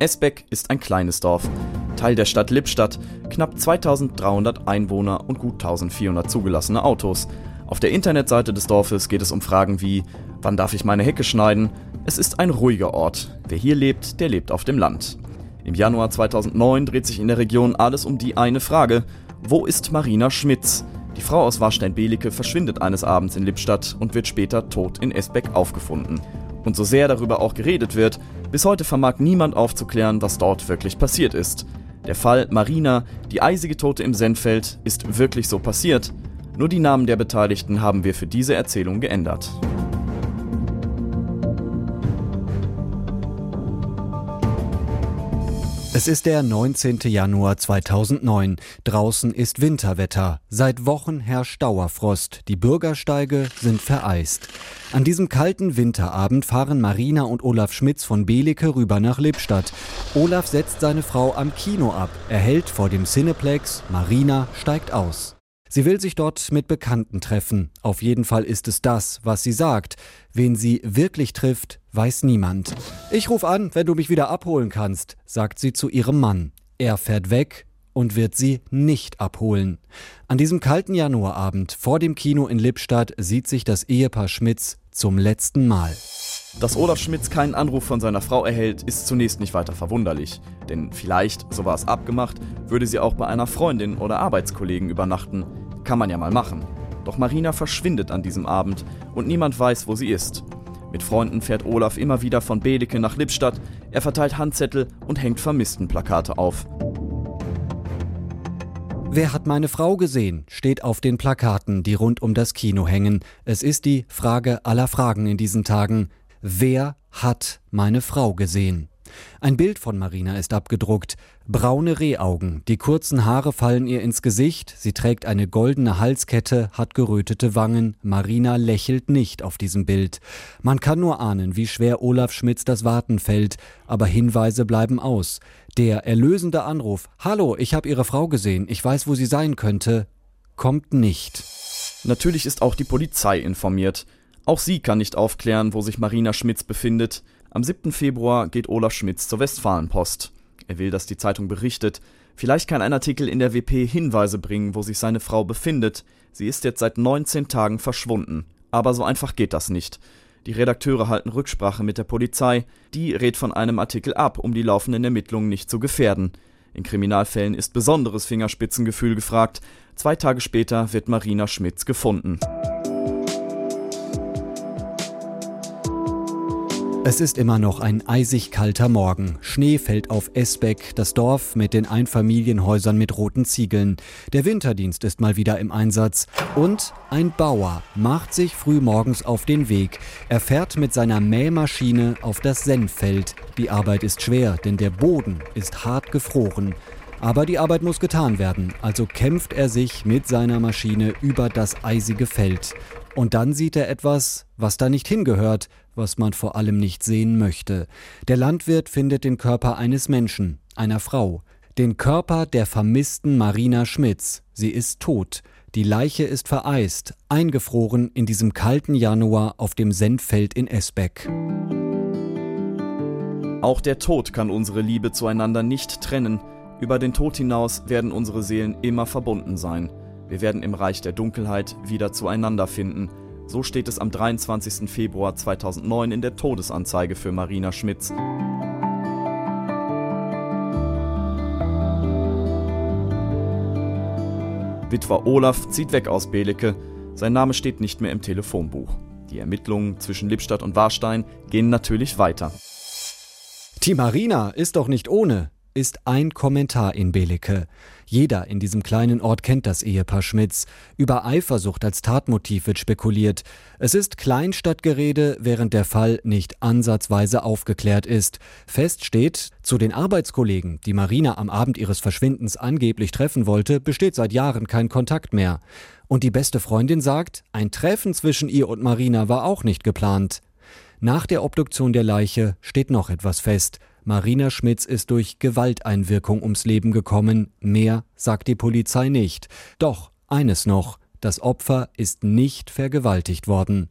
Esbeck ist ein kleines Dorf, Teil der Stadt Lippstadt, knapp 2300 Einwohner und gut 1400 zugelassene Autos. Auf der Internetseite des Dorfes geht es um Fragen wie, wann darf ich meine Hecke schneiden? Es ist ein ruhiger Ort. Wer hier lebt, der lebt auf dem Land. Im Januar 2009 dreht sich in der Region alles um die eine Frage, wo ist Marina Schmitz? Die Frau aus Warstein-Belicke verschwindet eines Abends in Lippstadt und wird später tot in Esbeck aufgefunden. Und so sehr darüber auch geredet wird, bis heute vermag niemand aufzuklären, was dort wirklich passiert ist. Der Fall Marina, die eisige Tote im Senfeld, ist wirklich so passiert. Nur die Namen der Beteiligten haben wir für diese Erzählung geändert. Es ist der 19. Januar 2009. Draußen ist Winterwetter. Seit Wochen herrscht Dauerfrost. Die Bürgersteige sind vereist. An diesem kalten Winterabend fahren Marina und Olaf Schmitz von Belicke rüber nach Lippstadt. Olaf setzt seine Frau am Kino ab. Er hält vor dem Cineplex. Marina steigt aus. Sie will sich dort mit Bekannten treffen. Auf jeden Fall ist es das, was sie sagt. Wen sie wirklich trifft, weiß niemand. Ich ruf an, wenn du mich wieder abholen kannst, sagt sie zu ihrem Mann. Er fährt weg und wird sie nicht abholen. An diesem kalten Januarabend vor dem Kino in Lippstadt sieht sich das Ehepaar Schmitz zum letzten Mal. Dass Olaf Schmitz keinen Anruf von seiner Frau erhält, ist zunächst nicht weiter verwunderlich. Denn vielleicht, so war es abgemacht, würde sie auch bei einer Freundin oder Arbeitskollegen übernachten. Kann man ja mal machen. Doch Marina verschwindet an diesem Abend und niemand weiß, wo sie ist. Mit Freunden fährt Olaf immer wieder von Bedeke nach Lippstadt, er verteilt Handzettel und hängt Vermisstenplakate auf. Wer hat meine Frau gesehen? steht auf den Plakaten, die rund um das Kino hängen. Es ist die Frage aller Fragen in diesen Tagen. Wer hat meine Frau gesehen? Ein Bild von Marina ist abgedruckt. Braune Rehaugen, die kurzen Haare fallen ihr ins Gesicht, sie trägt eine goldene Halskette, hat gerötete Wangen. Marina lächelt nicht auf diesem Bild. Man kann nur ahnen, wie schwer Olaf Schmitz das Warten fällt, aber Hinweise bleiben aus. Der erlösende Anruf, Hallo, ich habe Ihre Frau gesehen, ich weiß, wo sie sein könnte, kommt nicht. Natürlich ist auch die Polizei informiert. Auch sie kann nicht aufklären, wo sich Marina Schmitz befindet. Am 7. Februar geht Olaf Schmitz zur Westfalenpost. Er will, dass die Zeitung berichtet. Vielleicht kann ein Artikel in der WP Hinweise bringen, wo sich seine Frau befindet. Sie ist jetzt seit 19 Tagen verschwunden. Aber so einfach geht das nicht. Die Redakteure halten Rücksprache mit der Polizei. Die rät von einem Artikel ab, um die laufenden Ermittlungen nicht zu gefährden. In Kriminalfällen ist besonderes Fingerspitzengefühl gefragt. Zwei Tage später wird Marina Schmitz gefunden. Es ist immer noch ein eisig kalter Morgen. Schnee fällt auf Esbeck, das Dorf mit den Einfamilienhäusern mit roten Ziegeln. Der Winterdienst ist mal wieder im Einsatz. Und ein Bauer macht sich früh morgens auf den Weg. Er fährt mit seiner Mähmaschine auf das Senffeld. Die Arbeit ist schwer, denn der Boden ist hart gefroren. Aber die Arbeit muss getan werden, also kämpft er sich mit seiner Maschine über das eisige Feld. Und dann sieht er etwas, was da nicht hingehört, was man vor allem nicht sehen möchte. Der Landwirt findet den Körper eines Menschen, einer Frau. Den Körper der vermissten Marina Schmitz. Sie ist tot. Die Leiche ist vereist, eingefroren in diesem kalten Januar auf dem Senfeld in Esbeck. Auch der Tod kann unsere Liebe zueinander nicht trennen. Über den Tod hinaus werden unsere Seelen immer verbunden sein. Wir werden im Reich der Dunkelheit wieder zueinander finden. So steht es am 23. Februar 2009 in der Todesanzeige für Marina Schmitz. Witwer Olaf zieht weg aus Belecke. Sein Name steht nicht mehr im Telefonbuch. Die Ermittlungen zwischen Lippstadt und Warstein gehen natürlich weiter. Die Marina ist doch nicht ohne ist ein Kommentar in Belecke. Jeder in diesem kleinen Ort kennt das Ehepaar Schmitz. Über Eifersucht als Tatmotiv wird spekuliert. Es ist Kleinstadtgerede, während der Fall nicht ansatzweise aufgeklärt ist. Fest steht, zu den Arbeitskollegen, die Marina am Abend ihres Verschwindens angeblich treffen wollte, besteht seit Jahren kein Kontakt mehr. Und die beste Freundin sagt, ein Treffen zwischen ihr und Marina war auch nicht geplant. Nach der Obduktion der Leiche steht noch etwas fest. Marina Schmitz ist durch Gewalteinwirkung ums Leben gekommen. Mehr sagt die Polizei nicht. Doch eines noch. das Opfer ist nicht vergewaltigt worden.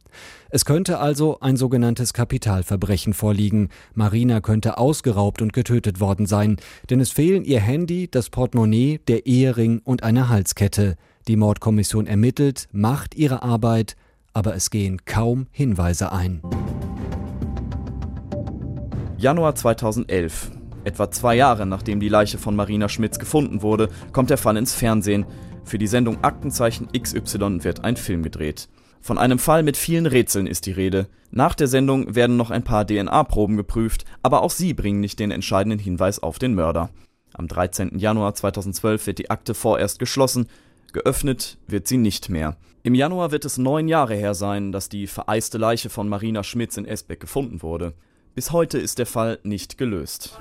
Es könnte also ein sogenanntes Kapitalverbrechen vorliegen. Marina könnte ausgeraubt und getötet worden sein, denn es fehlen ihr Handy, das Portemonnaie, der Ehering und eine Halskette. Die Mordkommission ermittelt, macht ihre Arbeit, aber es gehen kaum Hinweise ein. Januar 2011. Etwa zwei Jahre nachdem die Leiche von Marina Schmitz gefunden wurde, kommt der Fall ins Fernsehen. Für die Sendung Aktenzeichen XY wird ein Film gedreht. Von einem Fall mit vielen Rätseln ist die Rede. Nach der Sendung werden noch ein paar DNA-Proben geprüft, aber auch sie bringen nicht den entscheidenden Hinweis auf den Mörder. Am 13. Januar 2012 wird die Akte vorerst geschlossen, geöffnet wird sie nicht mehr. Im Januar wird es neun Jahre her sein, dass die vereiste Leiche von Marina Schmitz in Esbeck gefunden wurde. Bis heute ist der Fall nicht gelöst.